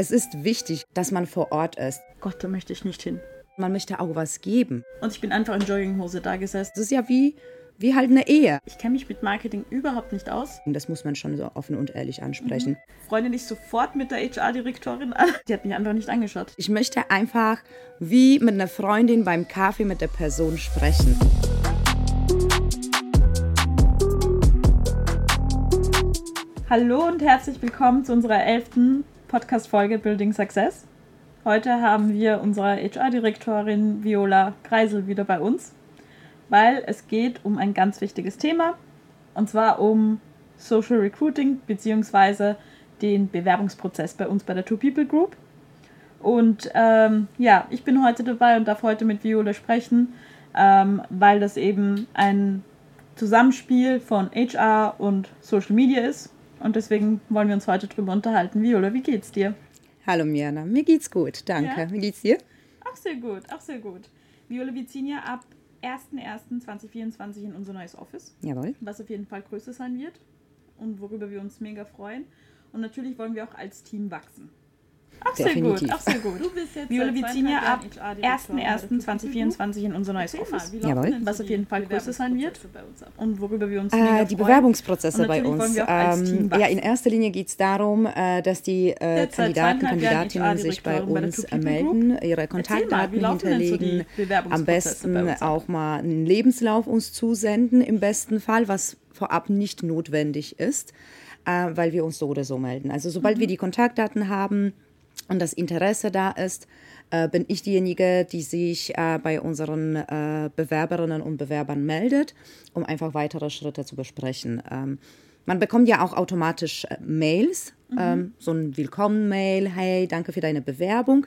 Es ist wichtig, dass man vor Ort ist. Gott, da möchte ich nicht hin. Man möchte auch was geben. Und ich bin einfach in Jogginghose da gesessen. Das ist ja wie, wie halt eine Ehe. Ich kenne mich mit Marketing überhaupt nicht aus. Und das muss man schon so offen und ehrlich ansprechen. Freunde dich sofort mit der HR-Direktorin an. Die hat mich einfach nicht angeschaut. Ich möchte einfach wie mit einer Freundin beim Kaffee mit der Person sprechen. Hallo und herzlich willkommen zu unserer elften Podcast-Folge Building Success. Heute haben wir unsere HR-Direktorin Viola Kreisel wieder bei uns, weil es geht um ein ganz wichtiges Thema und zwar um Social Recruiting bzw. den Bewerbungsprozess bei uns bei der Two People Group. Und ähm, ja, ich bin heute dabei und darf heute mit Viola sprechen, ähm, weil das eben ein Zusammenspiel von HR und Social Media ist und deswegen wollen wir uns heute drüber unterhalten. Viola, wie geht's dir? Hallo Mirna, mir geht's gut, danke. Ja? Wie geht's dir? Auch sehr gut, auch sehr gut. Viola, wir ziehen ja ab 1.1.2024 in unser neues Office. Jawohl. Was auf jeden Fall größer sein wird und worüber wir uns mega freuen. Und natürlich wollen wir auch als Team wachsen. Auch Definitiv. sehr gut, auch sehr gut. Du bist jetzt Viola Vizinia ab 1.1.2024 in unser neues Office. Jawohl. Was auf jeden Fall größer sein wird und worüber wir uns äh, Die Bewerbungsprozesse bei uns. Ähm, ja, in erster Linie geht es darum, äh, dass die äh, Kandidaten, Kandidatinnen sich bei uns bei melden, ihre Kontaktdaten mal, hinterlegen, am besten auch mal einen Lebenslauf uns zusenden, im besten Fall, was vorab nicht notwendig ist, äh, weil wir uns so oder so melden. Also sobald mhm. wir die Kontaktdaten haben, und das Interesse da ist, äh, bin ich diejenige, die sich äh, bei unseren äh, Bewerberinnen und Bewerbern meldet, um einfach weitere Schritte zu besprechen. Ähm, man bekommt ja auch automatisch äh, Mails, mhm. ähm, so ein Willkommen-Mail, hey, danke für deine Bewerbung,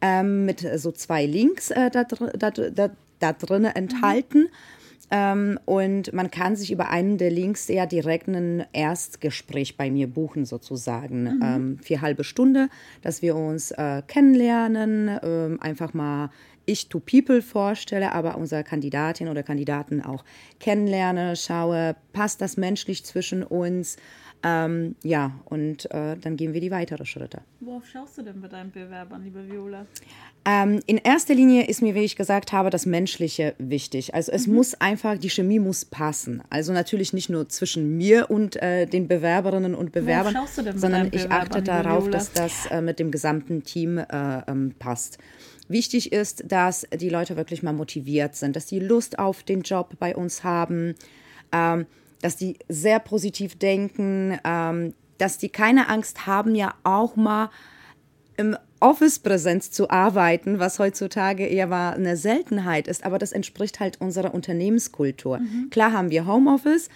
ähm, mit so zwei Links äh, da, da, da, da drin enthalten. Mhm ähm, und man kann sich über einen der Links ja direkt ein Erstgespräch bei mir buchen, sozusagen. Mhm. Ähm, für halbe Stunde, dass wir uns äh, kennenlernen, äh, einfach mal ich to People vorstelle, aber unsere Kandidatin oder Kandidaten auch kennenlerne, schaue, passt das menschlich zwischen uns? Ähm, ja, und äh, dann gehen wir die weiteren Schritte. Worauf schaust du denn bei deinen Bewerbern, liebe Viola? Ähm, in erster Linie ist mir, wie ich gesagt habe, das Menschliche wichtig. Also es mhm. muss einfach, die Chemie muss passen. Also natürlich nicht nur zwischen mir und äh, den Bewerberinnen und Bewerbern, sondern ich achte darauf, dass das äh, mit dem gesamten Team äh, ähm, passt. Wichtig ist, dass die Leute wirklich mal motiviert sind, dass die Lust auf den Job bei uns haben. Ähm, dass die sehr positiv denken, ähm, dass die keine Angst haben, ja auch mal im Office Präsenz zu arbeiten, was heutzutage eher mal eine Seltenheit ist, aber das entspricht halt unserer Unternehmenskultur. Mhm. Klar haben wir Homeoffice,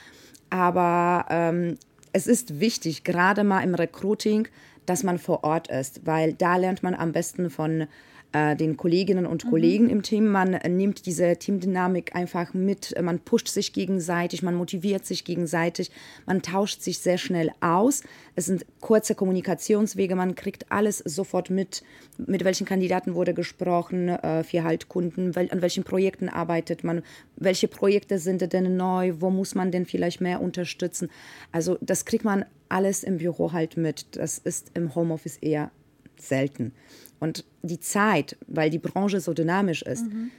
aber ähm, es ist wichtig, gerade mal im Recruiting, dass man vor Ort ist, weil da lernt man am besten von äh, den Kolleginnen und mhm. Kollegen im Team. Man äh, nimmt diese Teamdynamik einfach mit, man pusht sich gegenseitig, man motiviert sich gegenseitig, man tauscht sich sehr schnell aus. Es sind kurze Kommunikationswege, man kriegt alles sofort mit, mit welchen Kandidaten wurde gesprochen, äh, für halt Kunden, wel an welchen Projekten arbeitet man, welche Projekte sind denn neu, wo muss man denn vielleicht mehr unterstützen. Also das kriegt man alles im Büro halt mit. Das ist im Homeoffice eher selten. Und die Zeit, weil die Branche so dynamisch ist, mhm.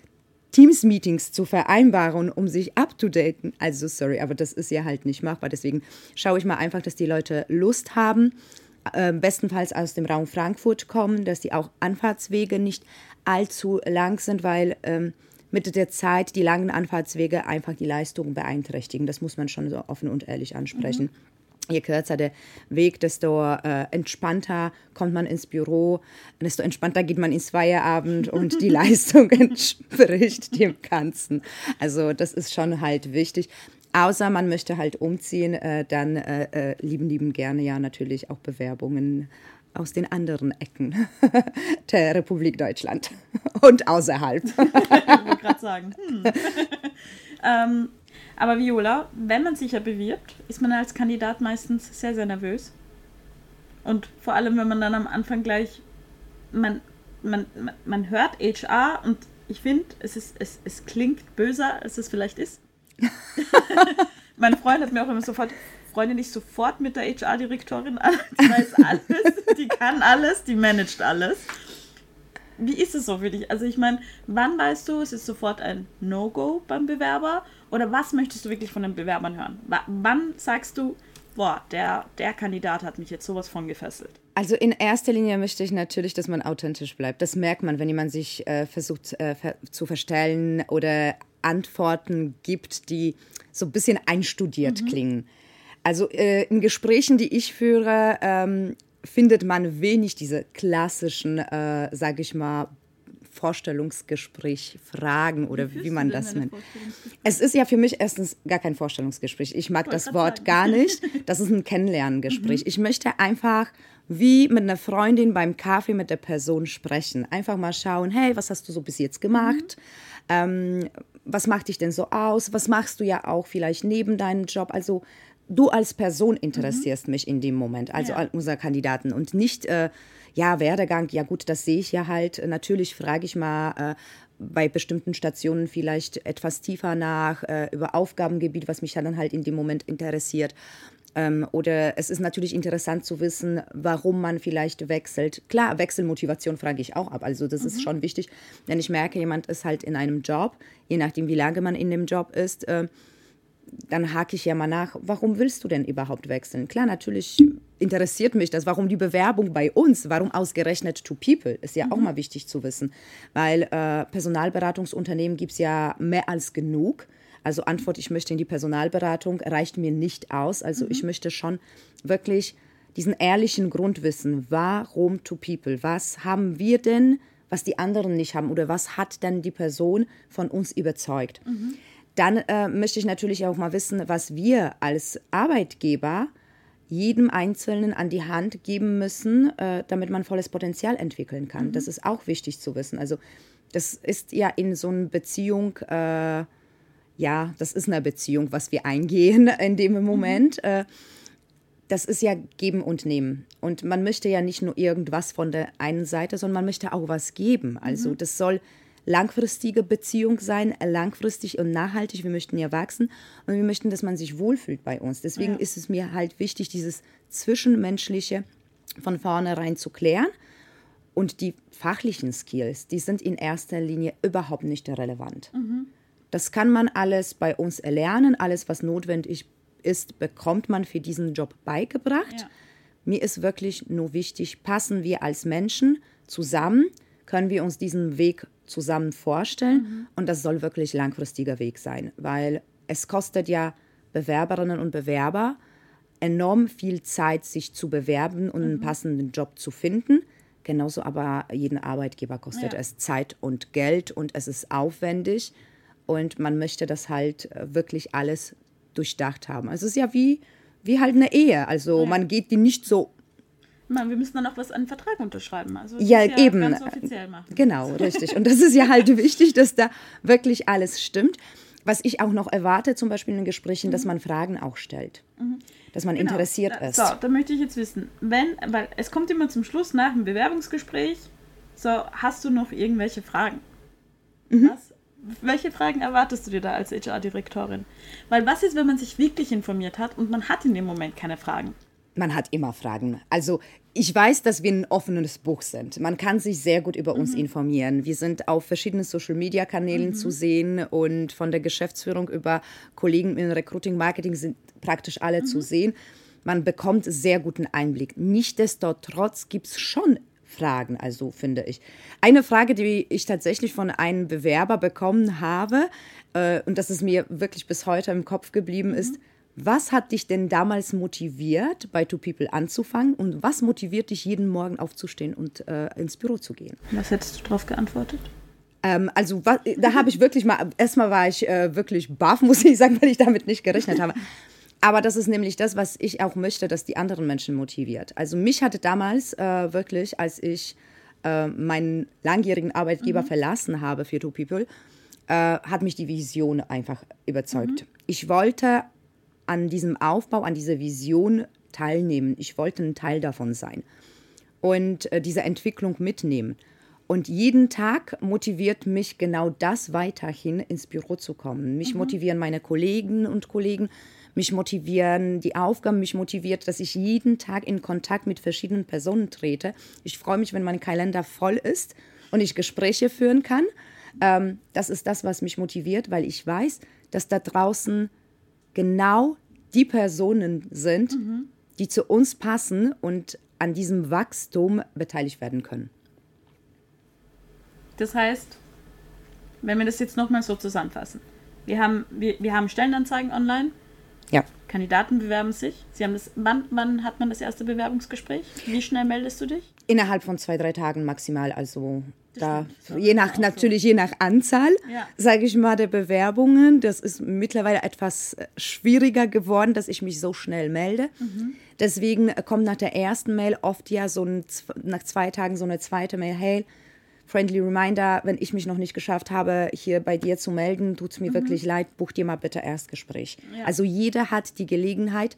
Teams-Meetings zu vereinbaren, um sich up-to-daten, also sorry, aber das ist ja halt nicht machbar. Deswegen schaue ich mal einfach, dass die Leute Lust haben, äh, bestenfalls aus dem Raum Frankfurt kommen, dass die auch Anfahrtswege nicht allzu lang sind, weil ähm, mit der Zeit die langen Anfahrtswege einfach die Leistung beeinträchtigen. Das muss man schon so offen und ehrlich ansprechen. Mhm. Je kürzer der Weg, desto äh, entspannter kommt man ins Büro, desto entspannter geht man ins Feierabend und die Leistung entspricht dem Ganzen. Also das ist schon halt wichtig. Außer man möchte halt umziehen, äh, dann äh, äh lieben, lieben gerne ja natürlich auch Bewerbungen aus den anderen Ecken der Republik Deutschland und außerhalb. ich wollte gerade sagen. Hm. ähm, aber Viola, wenn man sich ja bewirbt, ist man als Kandidat meistens sehr, sehr nervös. Und vor allem, wenn man dann am Anfang gleich, man, man, man hört HR und ich finde, es, es, es klingt böser, als es vielleicht ist. mein Freund hat mir auch immer sofort, Freundin dich sofort mit der HR-Direktorin an. Die weiß alles, die kann alles, die managt alles. Wie ist es so für dich? Also ich meine, wann weißt du, es ist sofort ein No-Go beim Bewerber? Oder was möchtest du wirklich von den Bewerbern hören? W wann sagst du, boah, der, der Kandidat hat mich jetzt sowas von gefesselt? Also in erster Linie möchte ich natürlich, dass man authentisch bleibt. Das merkt man, wenn jemand sich äh, versucht äh, ver zu verstellen oder Antworten gibt, die so ein bisschen einstudiert mhm. klingen. Also äh, in Gesprächen, die ich führe, ähm, findet man wenig diese klassischen, äh, sage ich mal, Vorstellungsgespräch fragen oder wie, wie man das nennt. Es ist ja für mich erstens gar kein Vorstellungsgespräch. Ich mag das Wort sagen. gar nicht. Das ist ein Kennenlerngespräch. Mhm. Ich möchte einfach wie mit einer Freundin beim Kaffee mit der Person sprechen. Einfach mal schauen, hey, was hast du so bis jetzt gemacht? Mhm. Ähm, was macht dich denn so aus? Was machst du ja auch vielleicht neben deinem Job? Also du als Person interessierst mhm. mich in dem Moment, also ja. unser Kandidaten und nicht, äh, ja, Werdegang, ja gut, das sehe ich ja halt. Natürlich frage ich mal äh, bei bestimmten Stationen vielleicht etwas tiefer nach äh, über Aufgabengebiet, was mich dann halt in dem Moment interessiert. Ähm, oder es ist natürlich interessant zu wissen, warum man vielleicht wechselt. Klar, Wechselmotivation frage ich auch ab. Also das mhm. ist schon wichtig, wenn ich merke, jemand ist halt in einem Job, je nachdem, wie lange man in dem Job ist, äh, dann hake ich ja mal nach, warum willst du denn überhaupt wechseln? Klar, natürlich interessiert mich das, warum die Bewerbung bei uns, warum ausgerechnet to people, ist ja mhm. auch mal wichtig zu wissen, weil äh, Personalberatungsunternehmen gibt es ja mehr als genug. Also Antwort, ich möchte in die Personalberatung, reicht mir nicht aus. Also mhm. ich möchte schon wirklich diesen ehrlichen Grund wissen, warum to people? Was haben wir denn, was die anderen nicht haben oder was hat denn die Person von uns überzeugt? Mhm. Dann äh, möchte ich natürlich auch mal wissen, was wir als Arbeitgeber jedem Einzelnen an die Hand geben müssen, äh, damit man volles Potenzial entwickeln kann. Mhm. Das ist auch wichtig zu wissen. Also das ist ja in so einer Beziehung äh, ja, das ist eine Beziehung, was wir eingehen in dem. Moment. Mhm. das ist ja geben und nehmen. Und man möchte ja nicht nur irgendwas von der einen Seite, sondern man möchte auch was geben. Also mhm. das soll langfristige Beziehung sein, langfristig und nachhaltig. Wir möchten ja wachsen und wir möchten, dass man sich wohlfühlt bei uns. Deswegen ja. ist es mir halt wichtig, dieses Zwischenmenschliche von vornherein zu klären. Und die fachlichen Skills, die sind in erster Linie überhaupt nicht relevant. Mhm. Das kann man alles bei uns erlernen. Alles, was notwendig ist, bekommt man für diesen Job beigebracht. Ja. Mir ist wirklich nur wichtig, passen wir als Menschen zusammen, können wir uns diesen Weg zusammen vorstellen. Mhm. Und das soll wirklich langfristiger Weg sein, weil es kostet ja Bewerberinnen und Bewerber enorm viel Zeit, sich zu bewerben und einen mhm. passenden Job zu finden. Genauso aber jeden Arbeitgeber kostet ja. es Zeit und Geld und es ist aufwendig und man möchte das halt äh, wirklich alles durchdacht haben. Also es ist ja wie, wie halt eine Ehe. Also ja. man geht die nicht so. Man, wir müssen dann auch was an Vertrag unterschreiben. Also ja, ja, eben. Ganz offiziell machen. Genau, richtig. Und das ist ja halt wichtig, dass da wirklich alles stimmt. Was ich auch noch erwarte, zum Beispiel in Gesprächen, mhm. dass man Fragen auch stellt. Mhm. Dass man genau. interessiert ist. So, da möchte ich jetzt wissen, wenn, weil es kommt immer zum Schluss nach dem Bewerbungsgespräch, so, hast du noch irgendwelche Fragen? Mhm. Was welche Fragen erwartest du dir da als HR-Direktorin? Weil was ist, wenn man sich wirklich informiert hat und man hat in dem Moment keine Fragen? Man hat immer Fragen. Also ich weiß, dass wir ein offenes Buch sind. Man kann sich sehr gut über uns mhm. informieren. Wir sind auf verschiedenen Social-Media-Kanälen mhm. zu sehen und von der Geschäftsführung über Kollegen im Recruiting, Marketing sind praktisch alle mhm. zu sehen. Man bekommt sehr guten Einblick. Nichtsdestotrotz gibt es schon Fragen, also finde ich. Eine Frage, die ich tatsächlich von einem Bewerber bekommen habe, äh, und das ist mir wirklich bis heute im Kopf geblieben, mhm. ist, was hat dich denn damals motiviert, bei Two People anzufangen und was motiviert dich, jeden Morgen aufzustehen und äh, ins Büro zu gehen? Was hättest du darauf geantwortet? Ähm, also was, da habe ich wirklich mal, erstmal war ich äh, wirklich baff, muss ich sagen, weil ich damit nicht gerechnet habe. Aber das ist nämlich das, was ich auch möchte, dass die anderen Menschen motiviert. Also mich hatte damals äh, wirklich, als ich äh, meinen langjährigen Arbeitgeber mhm. verlassen habe für Two People, äh, hat mich die Vision einfach überzeugt. Mhm. Ich wollte an diesem Aufbau, an dieser Vision teilnehmen. Ich wollte ein Teil davon sein und äh, diese Entwicklung mitnehmen. Und jeden Tag motiviert mich genau das weiterhin ins Büro zu kommen. Mich mhm. motivieren meine Kollegen und Kollegen, mich motivieren die Aufgaben, mich motiviert, dass ich jeden Tag in Kontakt mit verschiedenen Personen trete. Ich freue mich, wenn mein Kalender voll ist und ich Gespräche führen kann. Ähm, das ist das, was mich motiviert, weil ich weiß, dass da draußen genau die Personen sind, mhm. die zu uns passen und an diesem Wachstum beteiligt werden können. Das heißt, wenn wir das jetzt nochmal so zusammenfassen. Wir haben, wir, wir haben Stellenanzeigen online. Ja. Kandidaten bewerben sich. Sie haben das, wann, wann hat man das erste Bewerbungsgespräch? Wie schnell meldest du dich? Innerhalb von zwei, drei Tagen maximal. Also da, je nach, natürlich je nach Anzahl, ja. sage ich mal, der Bewerbungen. Das ist mittlerweile etwas äh, schwieriger geworden, dass ich mich so schnell melde. Mhm. Deswegen kommt nach der ersten Mail oft ja so ein, nach zwei Tagen so eine zweite Mail, hey, friendly reminder, wenn ich mich noch nicht geschafft habe, hier bei dir zu melden, tut es mir mhm. wirklich leid, buch dir mal bitte Erstgespräch. Ja. Also jeder hat die Gelegenheit,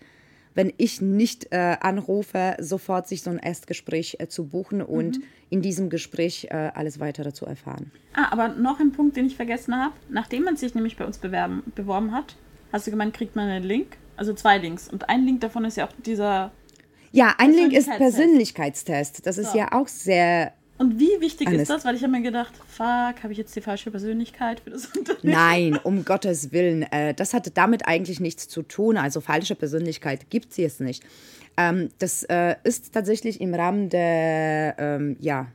wenn ich nicht äh, anrufe, sofort sich so ein Erstgespräch äh, zu buchen und mhm. in diesem Gespräch äh, alles weitere zu erfahren. Ah, aber noch ein Punkt, den ich vergessen habe. Nachdem man sich nämlich bei uns bewerben, beworben hat, hast du gemeint, kriegt man einen Link, also zwei Links. Und ein Link davon ist ja auch dieser ja, ein Link ist Persönlichkeitstest. Das ist so. ja auch sehr und wie wichtig Alles. ist das? Weil ich habe mir gedacht, fuck, habe ich jetzt die falsche Persönlichkeit für das Unternehmen? Nein, um Gottes Willen. Äh, das hatte damit eigentlich nichts zu tun. Also falsche Persönlichkeit gibt es nicht. Ähm, das äh, ist tatsächlich im Rahmen der, ähm, ja,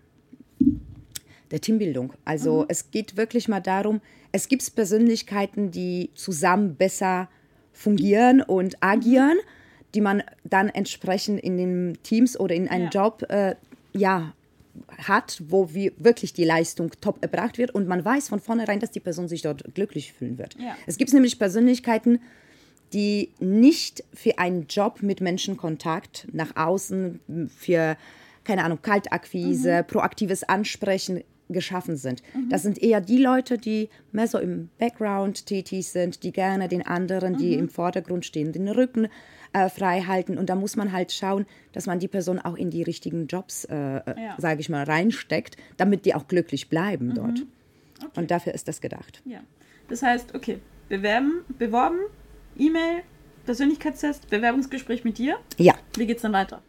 der Teambildung. Also mhm. es geht wirklich mal darum, es gibt Persönlichkeiten, die zusammen besser fungieren und agieren, die man dann entsprechend in den Teams oder in einen ja. Job äh, ja, hat, wo wir wirklich die Leistung top erbracht wird und man weiß von vornherein, dass die Person sich dort glücklich fühlen wird. Ja. Es gibt nämlich Persönlichkeiten, die nicht für einen Job mit Menschenkontakt nach außen, für, keine Ahnung, Kaltakquise, mhm. proaktives Ansprechen geschaffen sind. Mhm. Das sind eher die Leute, die mehr so im Background tätig sind, die gerne den anderen, die mhm. im Vordergrund stehen, den Rücken äh, frei halten. Und da muss man halt schauen, dass man die Person auch in die richtigen Jobs, äh, äh ja. sage ich mal, reinsteckt, damit die auch glücklich bleiben mhm. dort. Okay. Und dafür ist das gedacht. Ja. Das heißt, okay, bewerben, beworben, E-Mail, Persönlichkeitstest, Bewerbungsgespräch mit dir. Ja. Wie geht's dann weiter?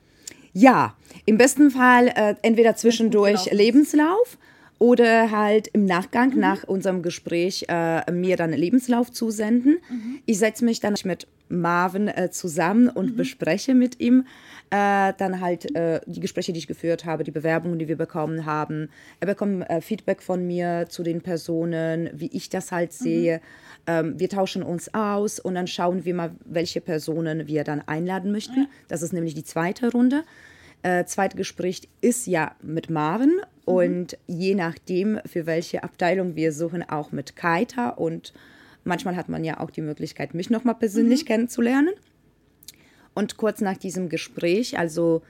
Ja, im besten Fall äh, entweder zwischendurch Lebenslauf oder halt im Nachgang mhm. nach unserem Gespräch äh, mir dann Lebenslauf zusenden. Mhm. Ich setze mich dann mit Marvin äh, zusammen und mhm. bespreche mit ihm äh, dann halt äh, die Gespräche, die ich geführt habe, die Bewerbungen, die wir bekommen haben. Er bekommt äh, Feedback von mir zu den Personen, wie ich das halt mhm. sehe. Ähm, wir tauschen uns aus und dann schauen wir mal, welche Personen wir dann einladen möchten. Das ist nämlich die zweite Runde. Äh, zweite Gespräch ist ja mit Marvin mhm. und je nachdem, für welche Abteilung wir suchen, auch mit Kaita und manchmal hat man ja auch die Möglichkeit, mich nochmal persönlich mhm. kennenzulernen. Und kurz nach diesem Gespräch, also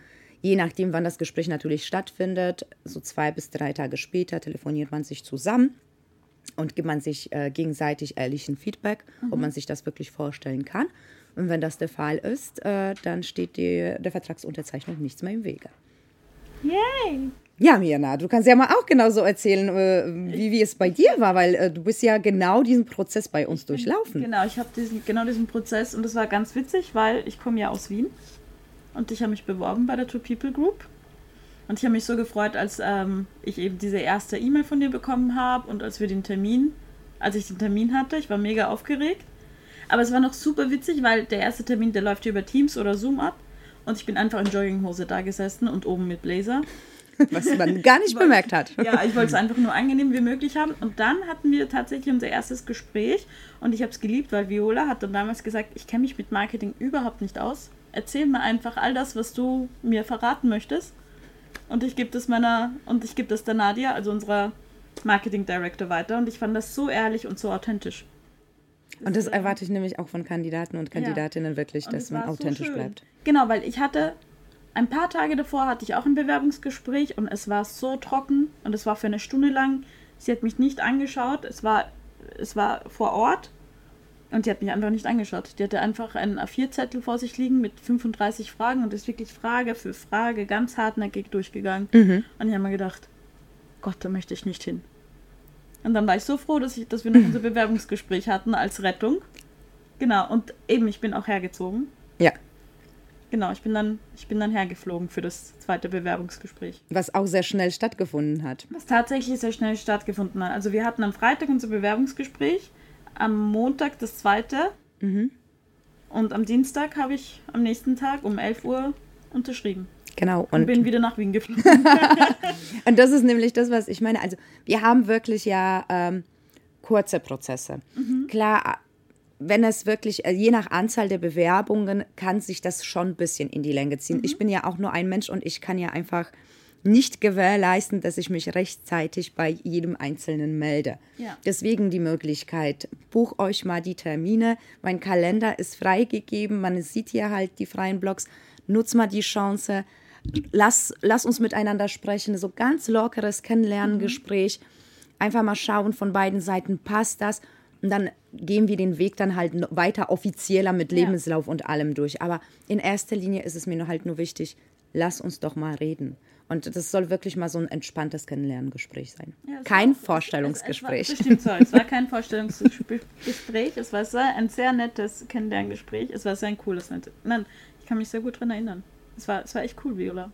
je nachdem, wann das Gespräch natürlich stattfindet, so zwei bis drei Tage später telefoniert man sich zusammen und gibt man sich äh, gegenseitig ehrlichen Feedback, mhm. ob man sich das wirklich vorstellen kann. Und wenn das der Fall ist, äh, dann steht die, der Vertragsunterzeichnung nichts mehr im Wege. Yay! Ja, Mirna, du kannst ja mal auch genauso erzählen, äh, wie, wie es bei dir war, weil äh, du bist ja genau diesen Prozess bei uns durchlaufen. Genau, ich habe diesen, genau diesen Prozess und das war ganz witzig, weil ich komme ja aus Wien und ich habe mich beworben bei der Two People Group und ich habe mich so gefreut, als ähm, ich eben diese erste E-Mail von dir bekommen habe und als wir den Termin, als ich den Termin hatte, ich war mega aufgeregt aber es war noch super witzig, weil der erste Termin, der läuft über Teams oder Zoom ab. Und ich bin einfach in Jogginghose da gesessen und oben mit Blazer. Was man gar nicht bemerkt hat. Ja, ich wollte es einfach nur angenehm wie möglich haben. Und dann hatten wir tatsächlich unser erstes Gespräch. Und ich habe es geliebt, weil Viola hat dann damals gesagt, ich kenne mich mit Marketing überhaupt nicht aus. Erzähl mir einfach all das, was du mir verraten möchtest. Und ich gebe das meiner, und ich gebe das der Nadia, also unserer Marketing Director, weiter. Und ich fand das so ehrlich und so authentisch. Und das erwarte ich nämlich auch von Kandidaten und Kandidatinnen ja. wirklich, dass man authentisch so bleibt. Genau, weil ich hatte ein paar Tage davor hatte ich auch ein Bewerbungsgespräch und es war so trocken und es war für eine Stunde lang. Sie hat mich nicht angeschaut. Es war, es war vor Ort und sie hat mich einfach nicht angeschaut. Die hatte einfach einen A4-Zettel vor sich liegen mit 35 Fragen und ist wirklich Frage für Frage ganz hartnäckig durchgegangen. Mhm. Und ich habe mir gedacht, Gott, da möchte ich nicht hin. Und dann war ich so froh, dass, ich, dass wir noch unser Bewerbungsgespräch hatten als Rettung. Genau, und eben, ich bin auch hergezogen. Genau, ich bin dann, ich bin dann hergeflogen für das zweite Bewerbungsgespräch. Was auch sehr schnell stattgefunden hat. Was tatsächlich sehr schnell stattgefunden hat. Also wir hatten am Freitag unser Bewerbungsgespräch, am Montag das zweite. Mhm. Und am Dienstag habe ich am nächsten Tag um 11 Uhr unterschrieben. Genau. Und, und bin wieder nach Wien geflogen. und das ist nämlich das, was ich meine. Also wir haben wirklich ja ähm, kurze Prozesse. Mhm. Klar, wenn es wirklich, äh, je nach Anzahl der Bewerbungen, kann sich das schon ein bisschen in die Länge ziehen. Mhm. Ich bin ja auch nur ein Mensch und ich kann ja einfach nicht gewährleisten, dass ich mich rechtzeitig bei jedem Einzelnen melde. Ja. Deswegen die Möglichkeit, buch euch mal die Termine. Mein Kalender ist freigegeben, man sieht hier halt die freien Blogs. Nutzt mal die Chance. Lass, lass uns miteinander sprechen. So ganz lockeres Kennenlerngespräch. Mhm. Einfach mal schauen, von beiden Seiten passt das. Und dann gehen wir den Weg dann halt weiter offizieller mit Lebenslauf ja. und allem durch. Aber in erster Linie ist es mir halt nur wichtig, lass uns doch mal reden. Und das soll wirklich mal so ein entspanntes Kennenlerngespräch sein. Ja, kein war, Vorstellungsgespräch. Es, es, war, stimmt so. Es war kein Vorstellungsgespräch. Es war ein sehr nettes Kennenlerngespräch. Es war sehr ein cooles, nettes. Nein, ich kann mich sehr gut daran erinnern. Es war, es war echt cool, Viola.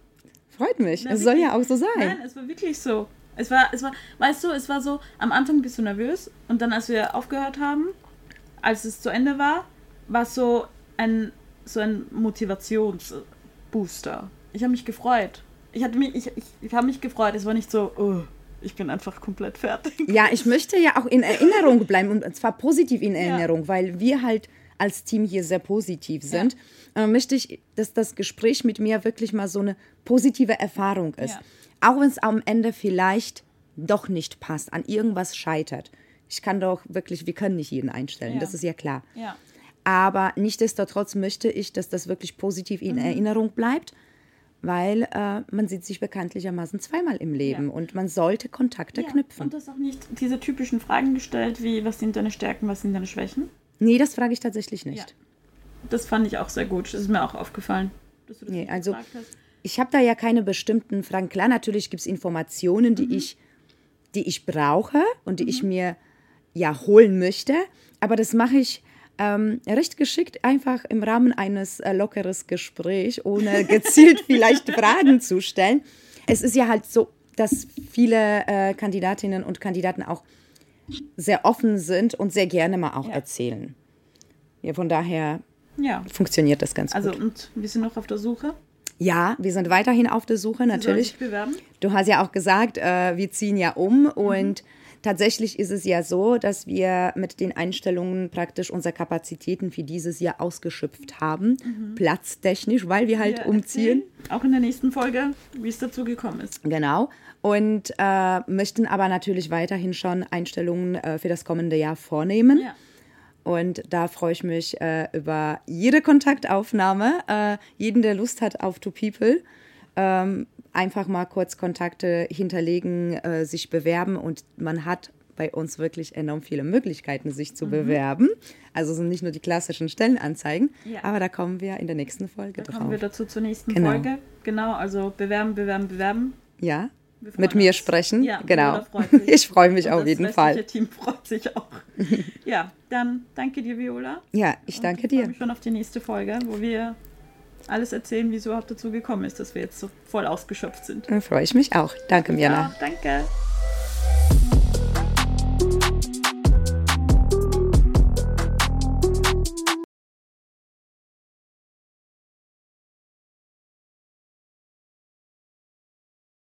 Freut mich. es soll ja auch so sein. Nein, es war wirklich so. Es war, es war, weißt du, es war so, am Anfang bist du nervös und dann, als wir aufgehört haben, als es zu Ende war, war es so ein, so ein Motivationsbooster. Ich habe mich gefreut. Ich, hatte mich, ich, ich, ich habe mich gefreut. Es war nicht so, oh, ich bin einfach komplett fertig. Ja, ich möchte ja auch in Erinnerung bleiben und zwar positiv in Erinnerung, ja. weil wir halt als Team hier sehr positiv sind. Ja. Dann möchte ich, dass das Gespräch mit mir wirklich mal so eine positive Erfahrung ist. Ja. Auch wenn es am Ende vielleicht doch nicht passt, an irgendwas scheitert. Ich kann doch wirklich, wir können nicht jeden einstellen, ja. das ist ja klar. Aber nichtsdestotrotz möchte ich, dass das wirklich positiv in mhm. Erinnerung bleibt, weil äh, man sieht sich bekanntlichermaßen zweimal im Leben ja. und man sollte Kontakte ja. knüpfen. Und das auch nicht diese typischen Fragen gestellt, wie was sind deine Stärken, was sind deine Schwächen? Nee, das frage ich tatsächlich nicht. Das fand ich auch sehr gut. Das ist mir auch aufgefallen, dass du das nee, also, gefragt hast ich habe da ja keine bestimmten Fragen. Klar, natürlich gibt es Informationen, die, mhm. ich, die ich brauche und die mhm. ich mir ja holen möchte. Aber das mache ich ähm, recht geschickt einfach im Rahmen eines äh, lockeres Gesprächs, ohne gezielt vielleicht Fragen zu stellen. Es ist ja halt so, dass viele äh, Kandidatinnen und Kandidaten auch sehr offen sind und sehr gerne mal auch ja. erzählen. Ja, von daher ja. funktioniert das ganz also, gut. Also, und wir sind noch auf der Suche? Ja, wir sind weiterhin auf der Suche, natürlich. Ich bewerben? Du hast ja auch gesagt, äh, wir ziehen ja um mhm. und tatsächlich ist es ja so, dass wir mit den Einstellungen praktisch unsere Kapazitäten für dieses Jahr ausgeschöpft haben, mhm. platztechnisch, weil wir halt wir umziehen. Auch in der nächsten Folge, wie es dazu gekommen ist. Genau. Und äh, möchten aber natürlich weiterhin schon Einstellungen äh, für das kommende Jahr vornehmen. Ja. Und da freue ich mich äh, über jede Kontaktaufnahme, äh, jeden, der Lust hat auf Two People. Ähm, einfach mal kurz Kontakte hinterlegen, äh, sich bewerben und man hat bei uns wirklich enorm viele Möglichkeiten, sich zu mhm. bewerben. Also sind nicht nur die klassischen Stellenanzeigen, ja. aber da kommen wir in der nächsten Folge da drauf. kommen wir dazu zur nächsten genau. Folge. Genau, also bewerben, bewerben, bewerben. Ja, mit mir uns. sprechen. Ja, genau. Ich freue mich auf jeden Fall. Das Team freut sich auch. ja, dann danke dir, Viola. Ja, ich danke ich dir. Ich freue mich schon auf die nächste Folge, wo wir alles erzählen, wie es überhaupt dazu gekommen ist, dass wir jetzt so voll ausgeschöpft sind. Dann freue ich mich auch. Danke, Mirna. Ja, danke.